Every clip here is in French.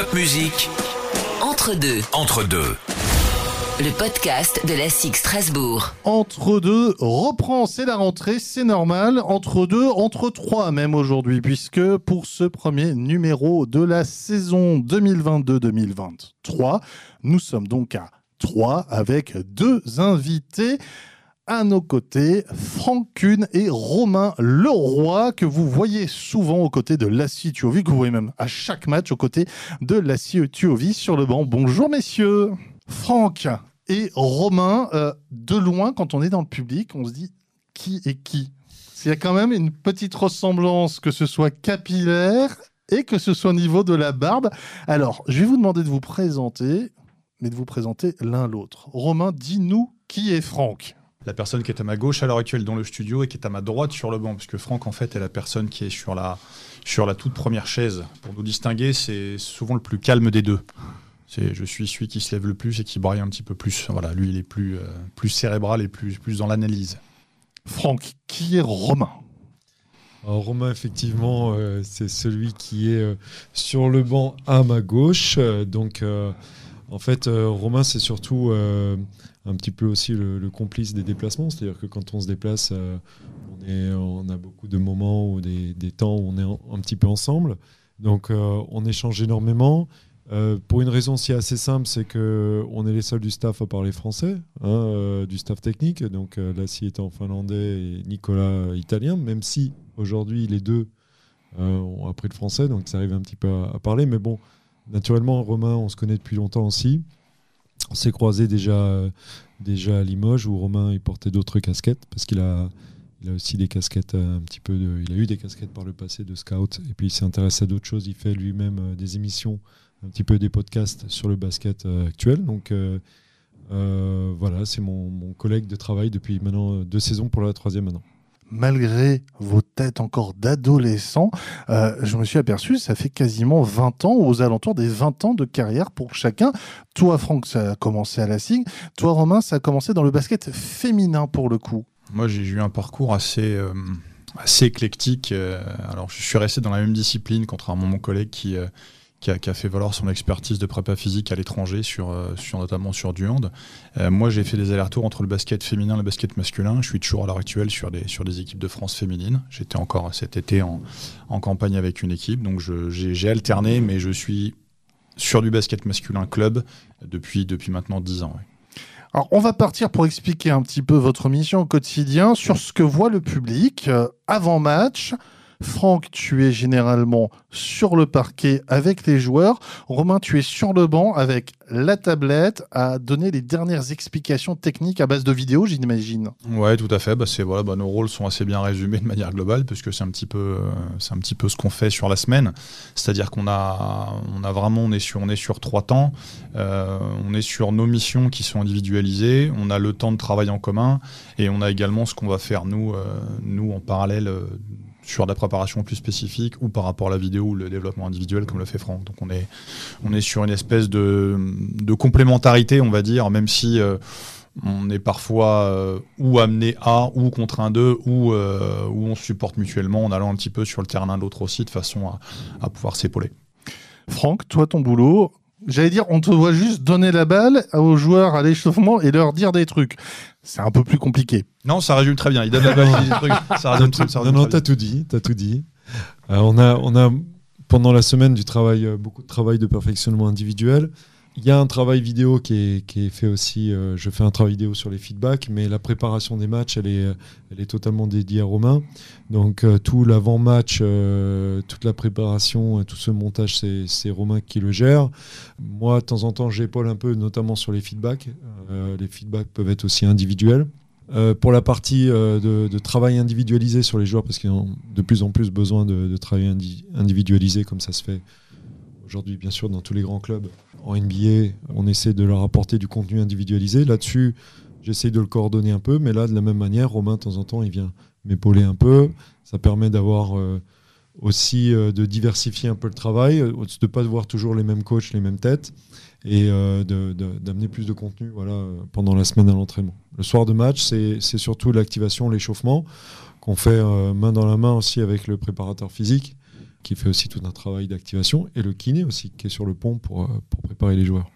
Top musique. Entre deux. Entre deux. Le podcast de la SIG Strasbourg. Entre deux reprend, c'est la rentrée, c'est normal. Entre deux, entre trois même aujourd'hui, puisque pour ce premier numéro de la saison 2022-2023, nous sommes donc à trois avec deux invités à nos côtés, Franck Kuhn et Romain Leroy, que vous voyez souvent aux côtés de Lassie Tuovi, que vous voyez même à chaque match aux côtés de Lassie Tuovi sur le banc. Bonjour messieurs Franck et Romain, euh, de loin, quand on est dans le public, on se dit qui est qui Il y a quand même une petite ressemblance, que ce soit capillaire et que ce soit au niveau de la barbe. Alors, je vais vous demander de vous présenter, mais de vous présenter l'un l'autre. Romain, dis-nous qui est Franck la personne qui est à ma gauche à l'heure actuelle dans le studio et qui est à ma droite sur le banc, puisque Franck en fait est la personne qui est sur la, sur la toute première chaise. Pour nous distinguer, c'est souvent le plus calme des deux. C'est, je suis celui qui se lève le plus et qui braille un petit peu plus. Voilà, lui, il est plus, euh, plus cérébral et plus, plus dans l'analyse. Franck, qui est Romain? Alors, Romain, effectivement, euh, c'est celui qui est euh, sur le banc à ma gauche. Euh, donc, euh, en fait, euh, Romain, c'est surtout euh, un petit peu aussi le, complice des déplacements. C'est-à-dire que quand on se déplace, euh, on, a beaucoup de moments ou des, temps où on est un petit peu ensemble. Donc, euh, on échange énormément. Euh, pour une raison si assez simple, c'est que on est les seuls du staff à parler français, hein, du staff technique. Donc Lassie étant finlandais et Nicolas italien, même si aujourd'hui les deux ont appris le français, donc ça arrive un petit peu à, à parler. Mais bon, naturellement, Romain, on se connaît depuis longtemps aussi. On s'est croisés déjà, euh, déjà à Limoges où Romain il portait d'autres casquettes parce qu'il a, il a aussi des casquettes euh, un petit peu de, il a eu des casquettes par le passé de scout et puis il s'est intéressé à d'autres choses. Il fait lui-même euh, des émissions un petit peu des podcasts sur le basket actuel. Donc voilà, c'est mon, mon collègue de travail depuis maintenant deux saisons pour la troisième maintenant. Malgré vos têtes encore d'adolescents, euh, je me suis aperçu, ça fait quasiment 20 ans, aux alentours des 20 ans de carrière pour chacun. Toi, Franck, ça a commencé à la SIG. Toi, Romain, ça a commencé dans le basket féminin pour le coup. Moi, j'ai eu un parcours assez, euh, assez éclectique. euh, alors, je suis resté dans la même discipline, contrairement à mon collègue qui, qui, a, fait valoir son expertise de prépa physique à l'étranger, sur, euh, notamment sur du hand. Euh, moi, j'ai fait des allers-retours entre le basket féminin et le basket masculin. Je suis toujours à l'heure actuelle sur des, équipes de France féminines. J'étais encore cet été en, campagne avec une équipe. Donc, j'ai alterné, mais je suis sur du basket masculin club depuis, maintenant 10 ans. Alors, on va partir pour expliquer un petit peu votre mission au quotidien sur ce que voit le public euh, avant match. Franck, tu es généralement sur le parquet avec les joueurs. Romain, tu es sur le banc avec la tablette à donner les dernières explications techniques à base de vidéos, j'imagine. Ouais, tout à fait. Bah, bah, nos rôles sont assez bien résumés de manière globale, puisque c'est un petit peu, euh, ce qu'on fait sur la semaine. C'est-à-dire qu'on a, vraiment, est sur, trois temps. Euh, on est sur nos missions qui sont individualisées. On a le temps de travail en commun, et on a également ce qu'on va faire nous, euh, nous en parallèle. Sur de la préparation plus spécifique ou par rapport à la vidéo ou le développement individuel comme le fait Franck. Donc on est, on est sur une espèce de, de complémentarité, on va dire, même si euh, on est parfois euh, ou amené à ou contraint d'eux ou, euh, ou on supporte mutuellement en allant un petit peu sur le terrain l'un l'autre aussi de façon à, à pouvoir s'épauler. Franck, toi, ton boulot, j'allais dire, on te doit juste donner la balle aux joueurs à l'échauffement et leur dire des trucs. C'est un peu plus compliqué. Non, ça résume très bien. Il donne la balle, il dit des trucs. Ça résume, ça non, résume non, t'as tout dit, t'as tout dit. Euh, on a, on a pendant la semaine du travail, euh, beaucoup de travail de perfectionnement individuel. Il y a un travail vidéo qui est, fait aussi. euh, je fais un travail vidéo sur les feedbacks, mais la préparation des matchs, elle est, totalement dédiée à Romain. Donc euh, tout l'avant-match, euh, toute la préparation, tout ce montage, c'est Romain qui le gère. Moi, de temps en temps, j'épaule un peu, notamment sur les feedbacks. Les feedbacks peuvent être aussi individuels. Pour la partie de, travail individualisé sur les joueurs, parce qu'ils ont de plus en plus besoin de, travail indi- individualisé, comme ça se fait aujourd'hui, bien sûr, dans tous les grands clubs. En NBA, on essaie de leur apporter du contenu individualisé. Là-dessus, j'essaie de le coordonner un peu, mais là, de la même manière, Romain, de temps en temps, il vient m'épauler un peu. Ça permet d'avoir euh, aussi euh, de diversifier un peu le travail, euh, de ne pas voir toujours les mêmes coachs, les mêmes têtes, et d'amener plus de contenu voilà, pendant la semaine à l'entraînement. Le soir de match, c'est surtout l'activation, l'échauffement, qu'on fait main dans la main aussi avec le préparateur physique. Qui fait aussi tout un travail d'activation, et le kiné aussi, qui est sur le pont pour, euh, pour préparer les joueurs.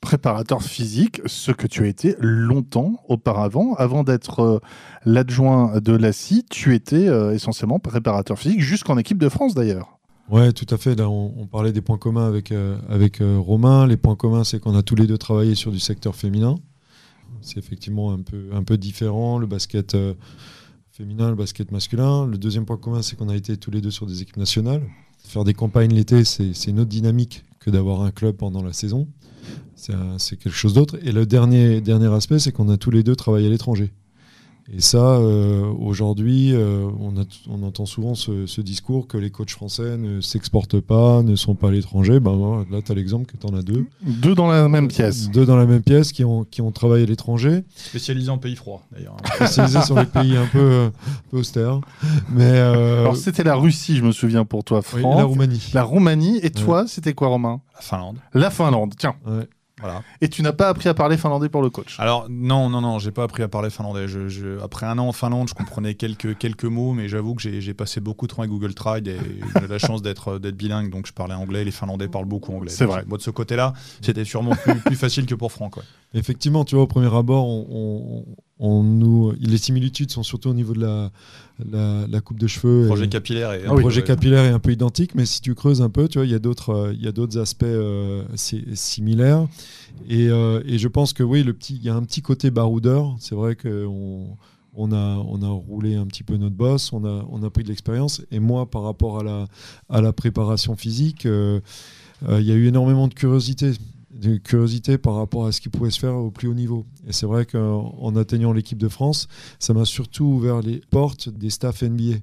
Préparateur physique, ce que tu as été longtemps auparavant, avant d'être euh, l'adjoint de l'ACI, tu étais euh, essentiellement préparateur physique jusqu'en équipe de France d'ailleurs. Ouais, tout à fait. Là, on, on parlait des points communs avec, euh, avec Romain. Les points communs, c'est qu'on a tous les deux travaillé sur du secteur féminin. C'est effectivement un peu, un peu différent, le basket féminin, le basket masculin. Le deuxième point commun, c'est qu'on a été tous les deux sur des équipes nationales. Faire des campagnes l'été, c'est une autre dynamique que d'avoir un club pendant la saison. C'est quelque chose d'autre. Et le dernier, dernier aspect, c'est qu'on a tous les deux travaillé à l'étranger. Et ça, euh, aujourd'hui, euh, on, entend souvent ce, ce discours que les coachs français ne s'exportent pas, ne sont pas à l'étranger. Ben, là, tu as l'exemple que tu en as deux. Deux dans la même pièce. Deux dans la même pièce qui ont, qui ont travaillé à l'étranger, Spécialisé en pays froid, d'ailleurs. spécialisés sur les pays un peu, euh, un peu austères. Mais euh, Alors c'était la Russie, je me souviens pour toi, oui, Franck. la Roumanie. La Roumanie. Et toi, c'était quoi, Romain? La Finlande. La Finlande. Tiens. Ouais. Voilà. Et tu n'as pas appris à parler finlandais pour le coach. Alors non, non, non, j'ai pas appris à parler finlandais. Je, je- après un an en Finlande, je comprenais quelques, quelques mots, mais j'avoue que j'ai passé beaucoup de temps avec Google Trade et j'ai la chance d'être bilingue, donc je parlais anglais. Les Finlandais parlent beaucoup anglais. C'est vrai. Moi de ce côté-là, c'était sûrement plus, plus facile que pour Franck. ouais. Effectivement, tu vois, au premier abord, on, on- on nous, les similitudes sont surtout au niveau de la, la, la coupe de cheveux. Projet et- capillaire et Le projet capillaire est un peu identique, mais si tu creuses un peu, tu vois, il y a d'autres, euh, il y a d'autres aspects euh, si- similaires. Et, euh, et je pense que oui, le petit, il y a un petit côté baroudeur. C'est vrai qu'on on a, on a roulé un petit peu notre boss, on a, on a pris de l'expérience. Et moi, par rapport à la, à la préparation physique, euh, euh, il y a eu énormément de curiosité de curiosité par rapport à ce qui pouvait se faire au plus haut niveau. Et c'est vrai qu'en en atteignant l'équipe de France, ça m'a surtout ouvert les portes des staffs NBA.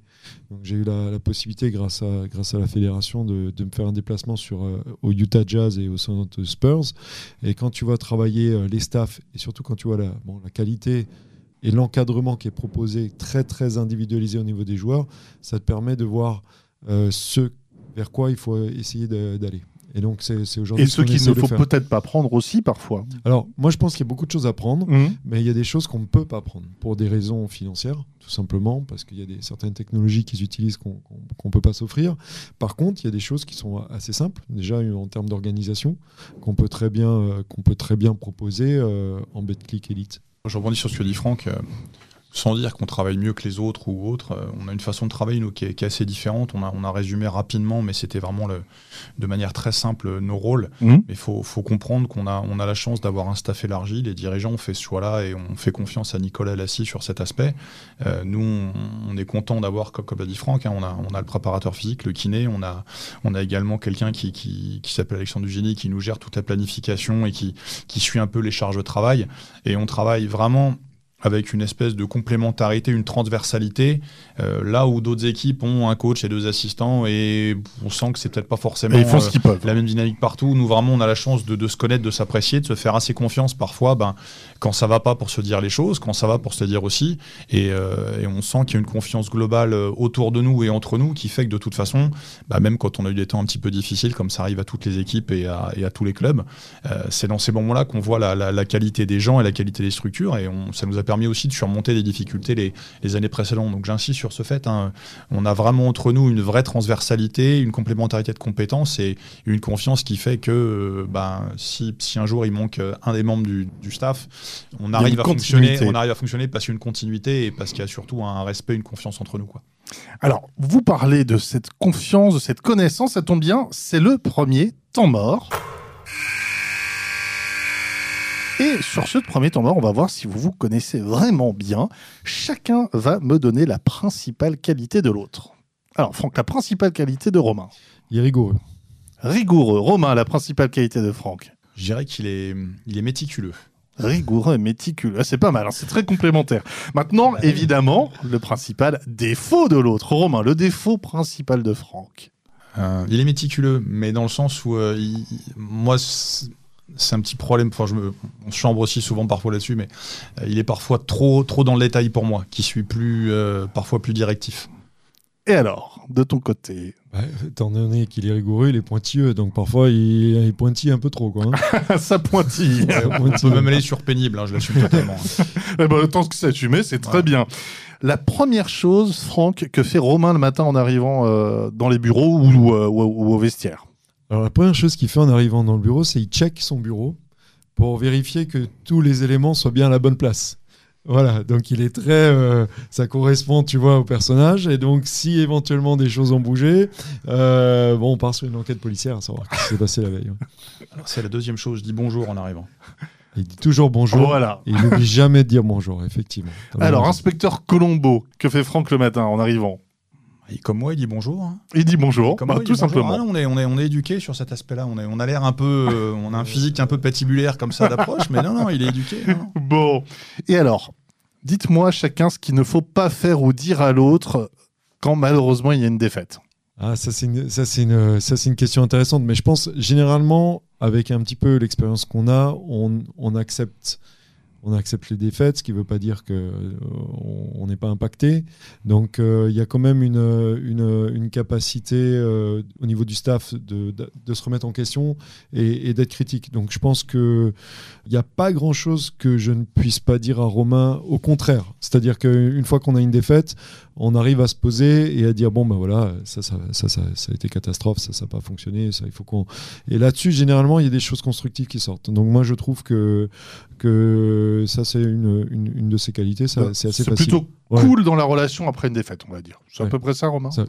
J'ai eu la, possibilité, grâce à, grâce à la fédération, de, de me faire un déplacement sur, euh, au Utah Jazz et au San Antonio Spurs. Et quand tu vois travailler euh, les staffs, et surtout quand tu vois la, bon, la qualité et l'encadrement qui est proposé, très très individualisé au niveau des joueurs, ça te permet de voir euh, ce vers quoi il faut essayer d'aller. Et donc c'est aujourd'hui Et ce ce qu'on qu'il ne faut peut-être pas prendre aussi parfois. Alors, moi, je pense qu'il y a beaucoup de choses à prendre, Mhm. mais il y a des choses qu'on ne peut pas prendre pour des raisons financières, tout simplement, parce qu'il y a des, certaines technologies qu'ils utilisent qu'on ne peut pas s'offrir. Par contre, il y a des choses qui sont assez simples, déjà en termes d'organisation, qu'on peut, très bien, euh, qu'on peut très bien proposer euh, en BetClick Elite. Je rebondis sur ce que dit Franck. euh, sans dire qu'on travaille mieux que les autres ou autres, euh, on a une façon de travailler nous, qui, est, qui est assez différente. On a, on a résumé rapidement, mais c'était vraiment le, de manière très simple euh, nos rôles. Mhm. Mais il faut, faut comprendre qu'on a, on a la chance d'avoir un staff élargi. Les dirigeants ont fait ce choix-là et on fait confiance à Nicolas Lassie sur cet aspect. Euh, nous, on, on est content d'avoir, comme, comme l'a dit Franck, hein, on, a, on a le préparateur physique, le kiné. On a, on a également quelqu'un qui, qui, qui s'appelle Alexandre Dugénie qui nous gère toute la planification et qui, qui suit un peu les charges de travail. Et on travaille vraiment avec une espèce de complémentarité, une transversalité, euh, là où d'autres équipes ont un coach et deux assistants et on sent que c'est peut-être pas forcément Et ils font euh, ce la même dynamique partout. Nous, vraiment, on a la chance de, de se connaître, de s'apprécier, de se faire assez confiance parfois ben, quand ça va pas pour se dire les choses, quand ça va pour se dire aussi. Et, euh, et on sent qu'il y a une confiance globale autour de nous et entre nous qui fait que de toute façon, bah, même quand on a eu des temps un petit peu difficiles, comme ça arrive à toutes les équipes et à, et à tous les clubs, c'est dans ces moments-là qu'on voit la, la- la qualité des gens et la qualité des structures. Et on- ça nous a permis aussi de surmonter des difficultés les, les années précédentes. Donc j'insiste sur ce fait. hein. on a vraiment entre nous une vraie transversalité, une complémentarité de compétences et une confiance qui fait que euh, ben, si, si un jour il manque euh, un des membres du, du staff, on arrive, à fonctionner, on arrive à fonctionner parce qu'il y a une continuité et parce qu'il y a surtout un respect, une confiance entre nous. Quoi. Alors, vous parlez de cette confiance, de cette connaissance, ça tombe bien, c'est le premier temps mort. Et sur ce premier temps mort, on va voir si vous vous connaissez vraiment bien. Chacun va me donner la principale qualité de l'autre. Alors, Franck, la principale qualité de Romain. Il est rigoureux. Rigoureux. Romain, la principale qualité de Franck. Je dirais qu'il est, il est méticuleux. Rigoureux et méticuleux. Ah, C'est pas mal, hein, c'est très complémentaire. Maintenant, évidemment, le principal défaut de l'autre. Romain, le défaut principal de Franck. Euh, il est méticuleux, mais dans le sens où euh, il- moi, c'est un petit problème. Enfin, je me, on se chambre aussi souvent parfois là-dessus, mais euh, il est parfois trop, trop dans le détail pour moi, qui suis plus, euh, parfois plus directif. Et alors, de ton côté? Bah, Étant donné qu'il est rigoureux, il est pointilleux, donc parfois il, il pointille un peu trop. Quoi, hein. Ça pointille. On peut même aller sur pénible, hein, je l'assume totalement. eh ben, tant que c'est assumé, c'est très bien. La première chose, Franck, que fait Romain le matin en arrivant euh, dans les bureaux ou, ou, ou, au vestiaire? Alors la première chose qu'il fait en arrivant dans le bureau, c'est il check son bureau pour vérifier que tous les éléments soient bien à la bonne place. Voilà, donc il est très. Euh, ça correspond, tu vois, au personnage. Et donc, si éventuellement des choses ont bougé, euh, bon, on part sur une enquête policière à savoir ce qui s'est passé la veille. Ouais. Alors, c'est la deuxième chose. Je dis bonjour en arrivant. Il dit toujours bonjour. Voilà. Et il n'oublie jamais de dire bonjour, effectivement. Alors, inspecteur Colombo, que fait Franck le matin en arrivant? Et comme moi, il dit bonjour. Hein. Il dit bonjour, bah, moi, tout simplement. Ah, on est, on est, on est éduqué sur cet aspect-là. On, est, on a l'air un peu, euh, on a un physique un peu patibulaire comme ça d'approche, mais non, non, il est éduqué. Non. Bon. Et alors, dites-moi chacun ce qu'il ne faut pas faire ou dire à l'autre quand malheureusement il y a une défaite. Ah, ça c'est une, ça c'est une, ça c'est une question intéressante, mais je pense généralement avec un petit peu l'expérience qu'on a, on, on accepte on accepte les défaites, ce qui ne veut pas dire qu'on euh, n'est pas impacté. Donc euh, il y a quand même une, une, capacité euh, au niveau du staff de, de, se remettre en question et, d'être critique. Donc je pense qu'il n'y a pas grand-chose que je ne puisse pas dire à Romain, au contraire. C'est-à-dire qu'une fois qu'on a une défaite, on arrive à se poser et à dire bon ben voilà ça ça, ça, ça, ça a été catastrophe ça ça n'a pas fonctionné ça il faut qu'on et là-dessus généralement il y a des choses constructives qui sortent donc moi je trouve que que ça c'est une, une, une, de ses qualités ça c'est assez facile plutôt cool dans la relation après une défaite on va dire c'est ouais. à peu près ça Romain ça,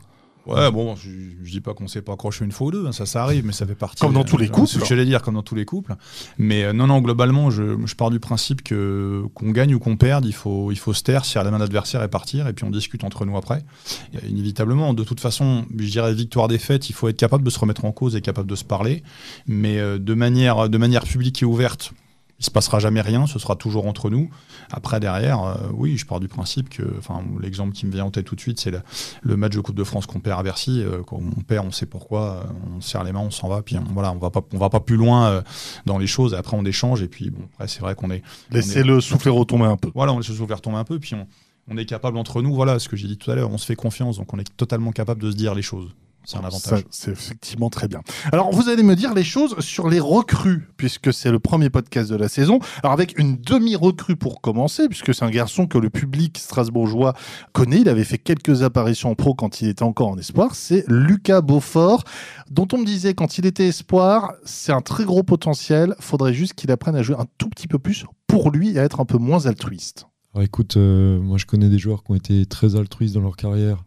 Ouais, bon, je, je dis pas qu'on s'est pas accroché une fois ou deux, hein, ça, ça arrive, mais ça fait partie. Comme dans tous les couples. Ce que j'allais dire, comme dans tous les couples. Mais euh, non, non, globalement, je, je pars du principe que qu'on gagne ou qu'on perde, il faut, il faut se taire, serrer la main d'adversaire et partir, et puis on discute entre nous après. Et, inévitablement, de toute façon, je dirais victoire-défaite, il faut être capable de se remettre en cause et capable de se parler, mais euh, de manière, de manière publique et ouverte il se passera jamais rien, ce sera toujours entre nous. Après, derrière, euh, oui, je pars du principe que, enfin, l'exemple qui me vient en tête tout de suite, c'est le, le, match de Coupe de France qu'on perd à Bercy. Euh, quand on perd, on sait pourquoi, euh, on serre les mains, on s'en va, puis on, voilà, on va pas, on va pas plus loin euh, dans les choses. Et après, on échange, et puis bon, après, c'est vrai qu'on est. Laissez-le souffler retomber un peu. Voilà, on laisse le souffler retomber un peu, puis on, on est capable entre nous, voilà, ce que j'ai dit tout à l'heure, on se fait confiance, donc on est totalement capable de se dire les choses. C'est un avantage. C'est effectivement très bien. Alors, vous allez me dire les choses sur les recrues, puisque c'est le premier podcast de la saison. Alors, avec une demi-recrue pour commencer, puisque c'est un garçon que le public strasbourgeois connaît. Il avait fait quelques apparitions en pro quand il était encore en espoir. C'est Lucas Beaufort, dont on me disait quand il était espoir, c'est un très gros potentiel. Faudrait juste qu'il apprenne à jouer un tout petit peu plus pour lui et à être un peu moins altruiste. Alors, écoute, euh, moi, je connais des joueurs qui ont été très altruistes dans leur carrière,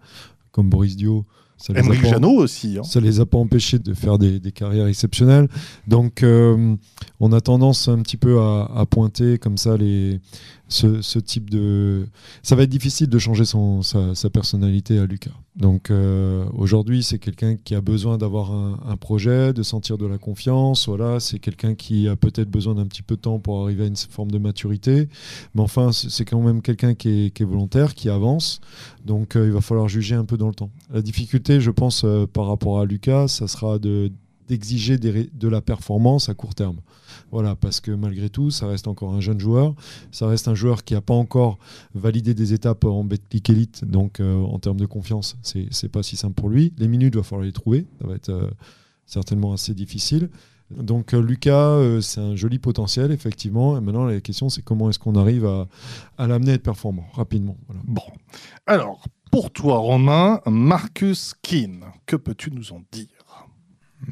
comme Boris Dio. Ça les Emery Janot aussi. Hein. Ça les a pas empêchés de faire des, des carrières exceptionnelles. Donc, euh, on a tendance un petit peu à, à pointer comme ça les, ce, type de. Ça va être difficile de changer son, sa, personnalité à Lucas. Donc, euh, aujourd'hui, c'est quelqu'un qui a besoin d'avoir un, projet, de sentir de la confiance. Voilà, c'est quelqu'un qui a peut-être besoin d'un petit peu de temps pour arriver à une forme de maturité. Mais enfin, c'est quand même quelqu'un qui est, qui est, volontaire, qui avance. Donc, euh, il va falloir juger un peu dans le temps. La difficulté, je pense, euh, par rapport à Lucas, ça sera de d'exiger de la performance à court terme. Voilà, parce que malgré tout, ça reste encore un jeune joueur. Ça reste un joueur qui n'a pas encore validé des étapes en Betclic Elite. Donc, euh, en termes de confiance, c'est pas si simple pour lui. Les minutes, il va falloir les trouver. Ça va être euh, certainement assez difficile. Donc, euh, Lucas, c'est un joli potentiel, effectivement. Et maintenant, la question, c'est comment est-ce qu'on arrive à, à l'amener à être performant rapidement. Bon. Alors, pour toi, Romain, Marcus Keane, que peux-tu nous en dire?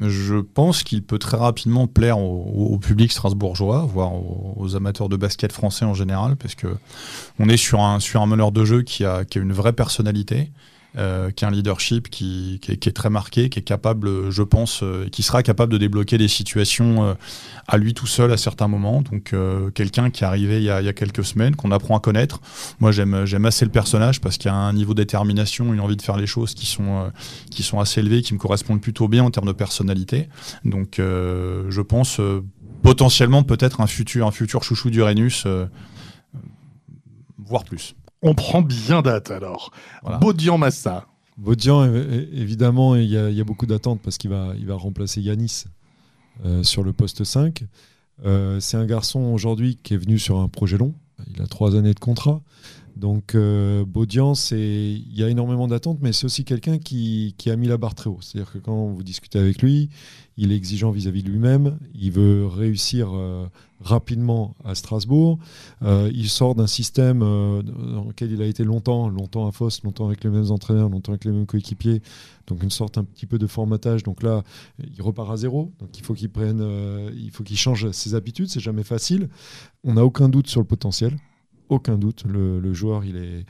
Je pense qu'il peut très rapidement plaire au, public strasbourgeois, voire aux, amateurs de basket français en général, parce que on est sur un, sur un meneur de jeu qui a, qui a une vraie personnalité, euh, qui a un leadership qui, est, très marqué, qui est capable, je pense, euh, qui sera capable de débloquer des situations euh, à lui tout seul à certains moments. Donc euh, quelqu'un qui est arrivé il y, a, quelques semaines, qu'on apprend à connaître. Moi j'aime assez le personnage parce qu'il a un niveau de détermination, une envie de faire les choses qui sont qui sont assez élevées, qui me correspondent plutôt bien en termes de personnalité. Donc je pense potentiellement peut-être un futur un futur chouchou d'Uranus, voire plus. On prend bien date alors. Voilà. Baudian Massa. Baudian, évidemment, il y, a, il y a beaucoup d'attentes parce qu'il va, il va remplacer Yanis euh, sur le poste 5. Euh, c'est un garçon aujourd'hui qui est venu sur un projet long. Il a trois années de contrat. Donc, euh, Baudian, il y a énormément d'attentes, mais c'est aussi quelqu'un qui, a mis la barre très haut. C'est-à-dire que quand vous discutez avec lui, il est exigeant vis-à-vis de lui-même. Il veut réussir euh, rapidement à Strasbourg. Euh, il sort d'un système euh, dans lequel il a été longtemps, longtemps à Foss, longtemps avec les mêmes entraîneurs, longtemps avec les mêmes coéquipiers. Donc, une sorte un petit peu de formatage. Donc là, il repart à zéro. Donc, il faut qu'il prenne, il faut qu'il change ses habitudes. C'est jamais facile. On n'a aucun doute sur le potentiel aucun doute. Le, le joueur, il est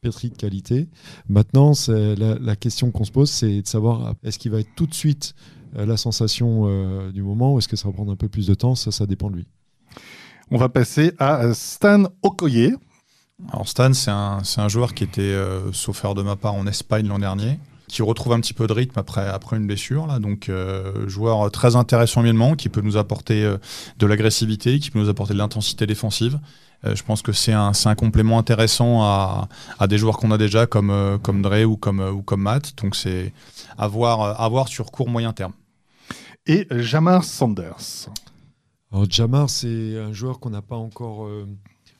pétri de qualité. Maintenant, c'est la, la question qu'on se pose, c'est de savoir est-ce qu'il va être tout de suite euh, la sensation euh, du moment ou est-ce que ça va prendre un peu plus de temps? Ça, ça dépend de lui. On va passer à Stan Okoye. Alors Stan, c'est un, joueur qui était, euh, sauf erreur de ma part, en Espagne l'an dernier, qui retrouve un petit peu de rythme après, après une blessure. Là. Donc, euh, joueur très intéressant humainement, qui peut nous apporter euh, de l'agressivité, qui peut nous apporter de l'intensité défensive. Euh, je pense que c'est un, c'est un complément intéressant à, à des joueurs qu'on a déjà, comme, euh, comme Dre ou comme, ou comme Matt. Donc, c'est à voir, à voir sur court moyen terme. Et Jamar Sanders. Alors, Jamar, c'est un joueur qu'on n'a pas encore euh,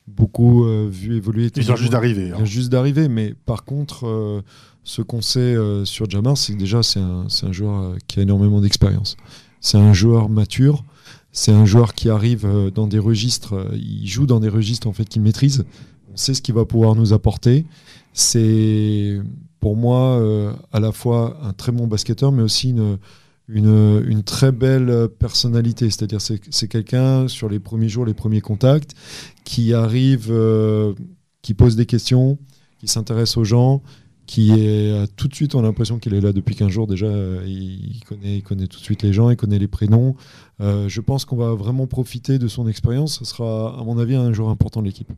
beaucoup euh, vu évoluer. Il vient juste d'arriver. Il hein. vient juste d'arriver, mais par contre, euh, ce qu'on sait euh, sur Jamar, c'est que déjà, c'est un, un joueur euh, qui a énormément d'expérience. C'est un joueur mature. C'est un joueur qui arrive euh, dans des registres, il joue dans des registres en fait qu'il maîtrise. On sait ce qu'il va pouvoir nous apporter. C'est pour moi à la fois un très bon basketteur, mais aussi une, une, très belle personnalité. C'est-à-dire c'est c'est quelqu'un sur les premiers jours, les premiers contacts, qui arrive, qui pose des questions, qui s'intéresse aux gens, qui est euh, tout de suite, on a l'impression qu'il est là depuis 15 jours déjà. euh, il, connaît, il connaît tout de suite les gens, il connaît les prénoms. Euh, je pense qu'on va vraiment profiter de son expérience. Ce sera, à mon avis, un joueur important de l'équipe.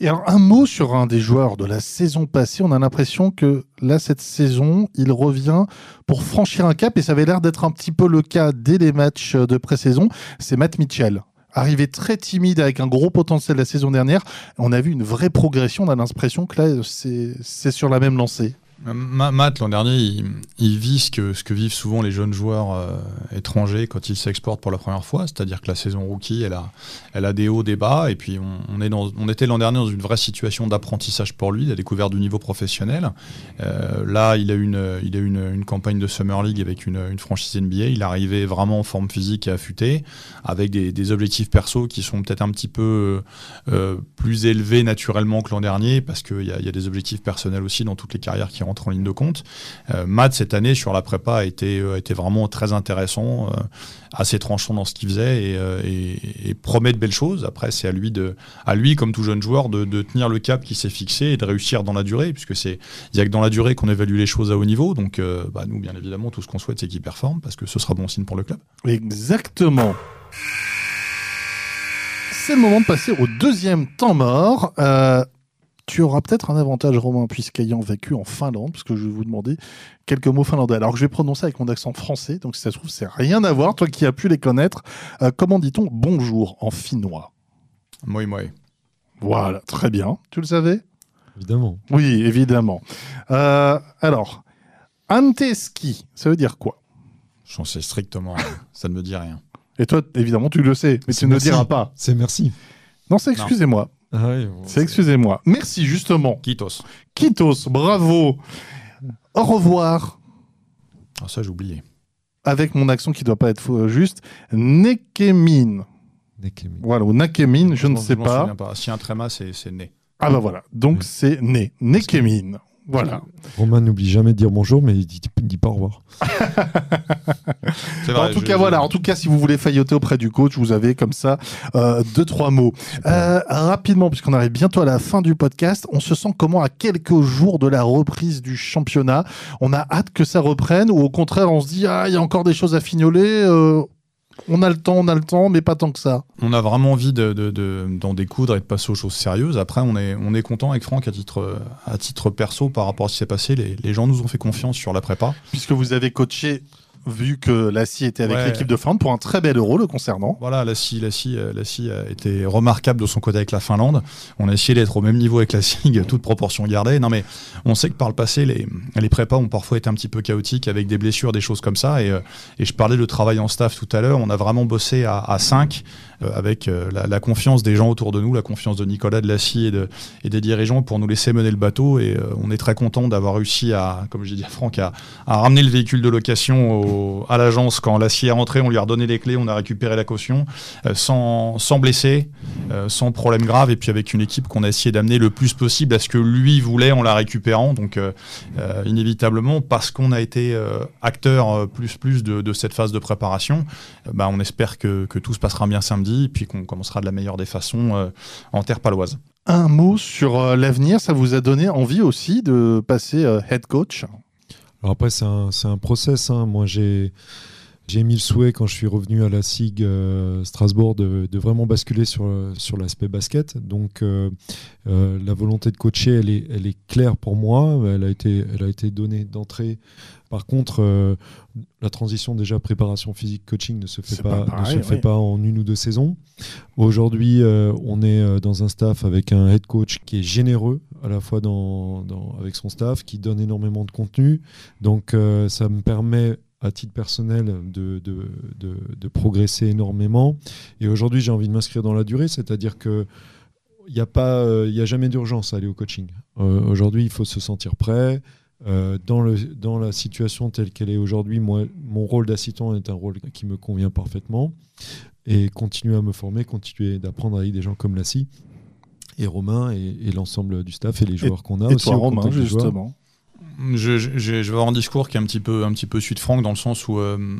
Et alors, un mot sur un des joueurs de la saison passée. On a l'impression que là, cette saison, il revient pour franchir un cap et ça avait l'air d'être un petit peu le cas dès les matchs de pré-saison. C'est Matt Mitchell. Arrivé très timide avec un gros potentiel la saison dernière, on a vu une vraie progression. On a l'impression que là, c'est sur la même lancée. Ma- Matt, l'an dernier, il, vit ce que, vivent souvent les jeunes joueurs euh, étrangers quand ils s'exportent pour la première fois. C'est-à-dire que la saison rookie, elle a, des hauts, des bas. Et puis, on, était l'an dernier dans une vraie situation d'apprentissage pour lui, la découverte du niveau professionnel. Euh, là, il a eu une, il a une, campagne de Summer League avec une, franchise NBA. Il est arrivé vraiment en forme physique et affûté, avec des, objectifs perso qui sont peut-être un petit peu euh, plus élevés naturellement que l'an dernier, parce qu'il y, y a des objectifs personnels aussi dans toutes les carrières qui rentrent en ligne de compte. Euh, Matt, cette année, sur la prépa, a été, euh, a été vraiment très intéressant, euh, assez tranchant dans ce qu'il faisait et, et- et promet de belles choses. Après, c'est à lui, à lui, comme tout jeune joueur, de, tenir le cap qui s'est fixé et de réussir dans la durée, puisque c'est il y a que dans la durée qu'on évalue les choses à haut niveau. Donc, bah, nous, bien évidemment, tout ce qu'on souhaite, c'est qu'il performe, parce que ce sera bon signe pour le club. Exactement. C'est le moment de passer au deuxième temps mort. Tu auras peut-être un avantage, Romain, puisqu'ayant vécu en Finlande, parce que je vais vous demander quelques mots finlandais. Alors que je vais prononcer avec mon accent français, donc si ça se trouve, c'est rien à voir, toi qui as pu les connaître. Euh, comment dit-on bonjour en finnois? Moi, moi. Voilà, très bien. Tu le savais? Évidemment. Oui, évidemment. Euh, alors, anteski, ça veut dire quoi? J'en sais strictement rien. Ça ne me dit rien. Et toi, évidemment, tu le sais, mais tu ne le diras pas. C'est merci. Non, c'est excusez-moi. Ah bon, C'est excusez-moi. Merci, justement. Kitos. Kitos, bravo. Au revoir. Ah, ça, j'ai oublié. Avec mon accent qui doit pas être faux, juste. Nekemin. Nekemi. Voilà, ou Nakemin, je ne sais pas. Si un tréma, c'est c'est né. Ah bah voilà. Donc Mm. c'est né. Nekemin. Voilà. Romain n'oublie jamais de dire bonjour, mais il dit, il dit pas au revoir. C'est en vrai, tout je- cas, je- voilà. En tout cas, si vous voulez failloter auprès du coach, vous avez comme ça euh, deux trois mots. Euh, rapidement, puisqu'on arrive bientôt à la fin du podcast, on se sent comment à quelques jours de la reprise du championnat? On a hâte que ça reprenne, ou au contraire, on se dit ah, il y a encore des choses à fignoler. euh, on a le temps, on a le temps, mais pas tant que ça. On a vraiment envie de, de- de- d'en découdre et de passer aux choses sérieuses. Après, on est, on est content avec Franck à titre, à titre perso par rapport à ce qui s'est passé. Les, les gens nous ont fait confiance sur la prépa. Puisque vous avez coaché vu que Lassie était avec Ouais. l'équipe de Finlande pour un très bel euro le concernant. Voilà, la scie, la scie, euh, la scie a été remarquable de son côté avec la Finlande. On a essayé d'être au même niveau avec la SIG, toute proportion gardée. Non, mais on sait que par le passé, les, les prépas ont parfois été un petit peu chaotiques avec des blessures, des choses comme ça. Et, euh, et je parlais de travail en staff tout à l'heure. On a vraiment bossé à, à 5 avec euh, la, confiance des gens autour de nous, la confiance de Nicolas de la scie et, de, et des dirigeants pour nous laisser mener le bateau. Et euh, on est très content d'avoir réussi à, comme j'ai dit à Franck, à, ramener le véhicule de location à l'agence quand l'acier est rentré. On lui a redonné les clés, on a récupéré la caution euh, sans, sans euh, sans problème grave, et puis avec une équipe qu'on a essayé d'amener le plus possible à ce que lui voulait en la récupérant. Donc, euh, euh, inévitablement, parce qu'on a été euh, acteur euh, plus plus de, cette phase de préparation, euh, bah, on espère que tout se passera bien samedi, et puis qu'on commencera de la meilleure des façons euh, en terre paloise. Un mot sur euh, l'avenir, ça vous a donné envie aussi de passer euh, head coach? Alors après, c'est un, un process. hein. Moi, j'ai j'ai mis le souhait quand je suis revenu à la SIG euh, Strasbourg de, de vraiment basculer sur, euh, sur l'aspect basket. Donc, euh, euh, la volonté de coacher, elle est, elle est claire pour moi. Elle a été, elle a été donnée d'entrée. Par contre, la transition déjà préparation physique coaching ne se fait pas, pas pareil, ne se fait oui. pas en une ou deux saisons. Aujourd'hui, on est dans un staff avec un head coach qui est généreux à la fois dans, dans- avec son staff, qui donne énormément de contenu. Donc, ça me permet à titre personnel de, de, de- de progresser énormément. Et aujourd'hui, j'ai envie de m'inscrire dans la durée, c'est-à-dire que il n'y a, pas, euh, il y a jamais d'urgence à aller au coaching. Euh, aujourd'hui, il faut se sentir prêt. Euh, dans, le, dans la situation telle qu'elle est aujourd'hui, moi, mon rôle d'assistant est un rôle qui me convient parfaitement. Et continuer à me former, continuer d'apprendre avec des gens comme Lassie et Romain et, et l'ensemble du staff et les joueurs qu'on a Et aussi. toi, Romain, justement. Je, vais avoir un discours qui est un petit peu, un petit peu celui de Franck dans le sens où euh,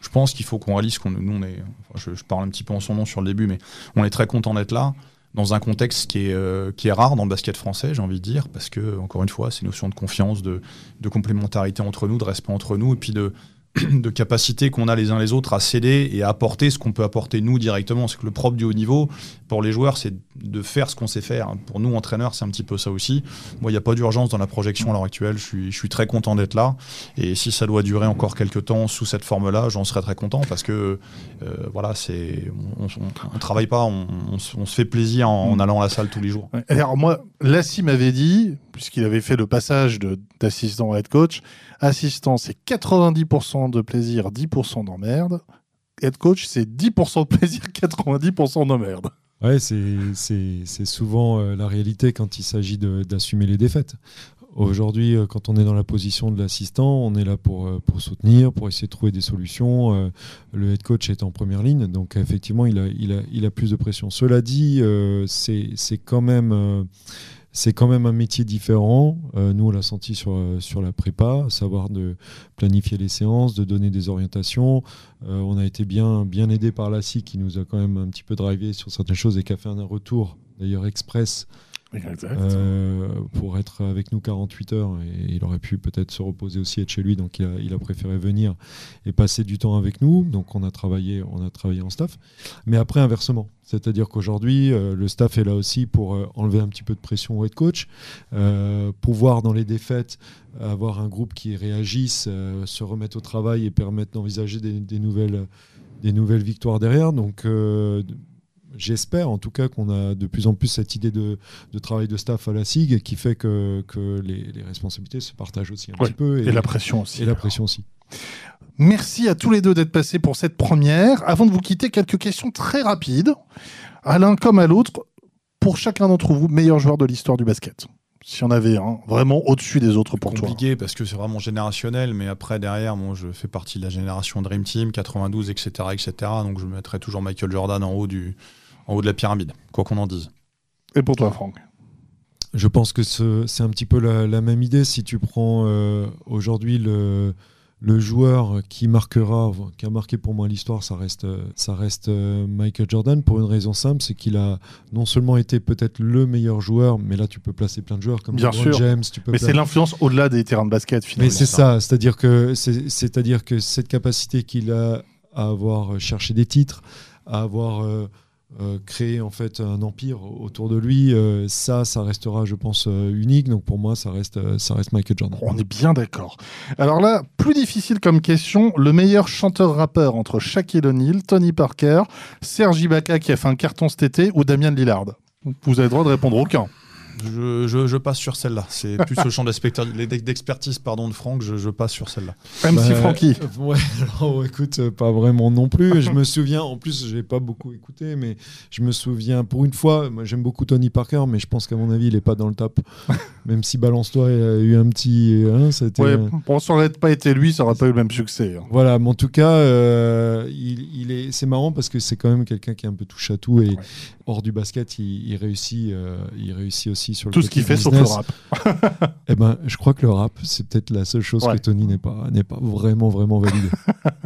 je pense qu'il faut qu'on réalise qu'on nous on est. je, parle un petit peu en son nom sur le début, mais on est très content d'être là dans un contexte qui est, euh, qui est rare dans le basket français, j'ai envie de dire, parce que encore une fois, c'est une notion de confiance, de, de complémentarité entre nous, de respect entre nous, et puis de de capacité qu'on a les uns les autres à céder et à apporter ce qu'on peut apporter nous directement. C'est que le propre du haut niveau, pour les joueurs, c'est de faire ce qu'on sait faire. Pour nous, entraîneurs, c'est un petit peu ça aussi. Moi, il n'y a pas d'urgence dans la projection à l'heure actuelle. Je suis, je suis très content d'être là. Et si ça doit durer encore quelques temps sous cette forme-là, j'en serais très content parce que euh, voilà, c'est on, on travaille pas, on, se- fait plaisir en, en allant à la salle tous les jours. Alors moi, Lassie m'avait dit, puisqu'il avait fait le passage d'assistant à head coach, assistant c'est 90% de plaisir, 10% d'emmerde. Head coach c'est 10% de plaisir, 90% d'emmerde. Ouais, c'est souvent euh, la réalité quand il s'agit d'assumer les défaites. Aujourd'hui, euh, quand on est dans la position de l'assistant, on est là pour, euh, soutenir, pour essayer de trouver des solutions. Le head coach est en première ligne, donc effectivement, il a, plus de pression. Cela dit, c'est quand même... c'est quand même un métier différent. Euh, nous, on l'a senti sur, euh, sur la prépa, savoir de planifier les séances, de donner des orientations. Euh, on a été bien, bien aidé par la qui nous a quand même un petit peu drivé sur certaines choses et qui a fait un retour, d'ailleurs express, euh, pour être avec nous 48 heures. Et il aurait pu peut-être se reposer aussi, être chez lui. Donc il a, préféré venir et passer du temps avec nous. Donc on a travaillé, on a travaillé en staff. Mais après, inversement. C'est-à-dire qu'aujourd'hui, euh, le staff est là aussi pour euh, enlever un petit peu de pression au head coach, pouvoir dans les défaites avoir un groupe qui réagisse, se remettre au travail et permettre d'envisager des, des nouvelles, des nouvelles victoires derrière. Donc j'espère en tout cas qu'on a de plus en plus cette idée de, de travail de staff à la SIG qui fait que, que les, les responsabilités se partagent aussi un Ouais, petit peu. Et la pression aussi. et la pression aussi. Merci à tous les deux d'être passés pour cette première. Avant de vous quitter, quelques questions très rapides. À l'un comme à l'autre, pour chacun d'entre vous, meilleur joueur de l'histoire du basket. S'il y en avait un, vraiment au-dessus des autres pour toi. compliqué parce que c'est vraiment générationnel, mais après derrière, moi je fais partie de la génération Dream Team, 92, etc., etc. Donc je mettrai toujours Michael Jordan en haut du, en haut de la pyramide, quoi qu'on en dise. Et pour toi, Franck? Je pense que ce- c'est un petit peu la, la même idée. Si tu prends euh, aujourd'hui le, le joueur qui marquera, qui a marqué pour moi l'histoire, ça reste, euh, ça reste euh, Michael Jordan pour une raison simple, c'est qu'il a non seulement été peut-être le meilleur joueur, mais là tu peux placer plein de joueurs comme Bien sûr. James. Tu peux Mais c'est l'influence au-delà des terrains de basket, finalement. mais c'est ça, c'est-à-dire que c'est- c'est-à-dire que cette capacité qu'il a à avoir cherché des titres, à avoir euh, euh, créer en fait un empire autour de lui. Euh, ça, ça restera, je pense, euh, unique. Donc pour moi, ça reste, euh, ça reste Michael Jordan. On est bien d'accord. Alors là, plus difficile comme question, le meilleur chanteur-rappeur entre Shaquille O'Neal, Tony Parker, Serge Ibaka qui a fait un carton cet été ou Damien Lillard? Vous avez le droit de répondre aucun. Je, je- je passe sur celle-là. C'est plus le champ d'expertise pardon, de Franck, je, je passe sur celle-là. MC Bah, Frankie. euh, Ouais, alors écoute, euh, pas vraiment non plus. Je me souviens, en plus, j'ai pas beaucoup écouté, mais je me souviens, pour une fois, moi j'aime beaucoup Tony Parker, mais je pense qu'à mon avis, il est pas dans le top. Même si Balance-toi a eu un petit. Hein, Ouais, bon, ça pas été lui, ça aurait pas eu le même succès. hein. Voilà, mais en tout cas, euh, il, il est, c'est marrant parce que c'est quand même quelqu'un qui est un peu touche à tout et hors du basket, il, il réussit, euh, il réussit aussi sur le Tout ce qu'il fait sauf le rap. Eh ben, je crois que le rap, c'est peut-être la seule chose Ouais. que Tony n'est pas, n'est pas vraiment, vraiment validé.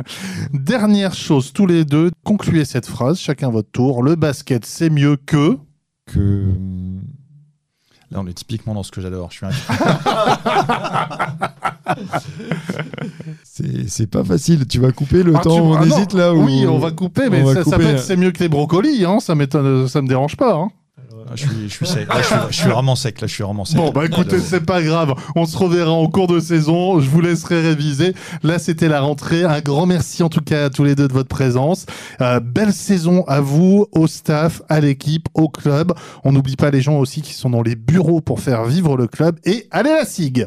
Dernière chose, tous les deux, concluez cette phrase, chacun votre tour. Le basket, c'est mieux que. que hum, Là, on est typiquement dans ce que j'adore. Je suis un- c'est, pas facile. Tu vas couper le Ah, temps tu- où on ah non, hésite là où Oui, on va couper, mais on va ça, c'est mieux que les brocolis, hein, ça m'étonne, ça me dérange pas. hein. Ah, je, suis, je suis sec. Là, je, suis, je suis vraiment sec. Là, je suis vraiment sec. Bon, bah écoutez, c'est pas grave. On se reverra en cours de saison. Je vous laisserai réviser. Là, c'était la rentrée. Un grand merci en tout cas à tous les deux de votre présence. Euh, belle saison à vous, au staff, à l'équipe, au club. On n'oublie pas les gens aussi qui sont dans les bureaux pour faire vivre le club. Et allez la SIG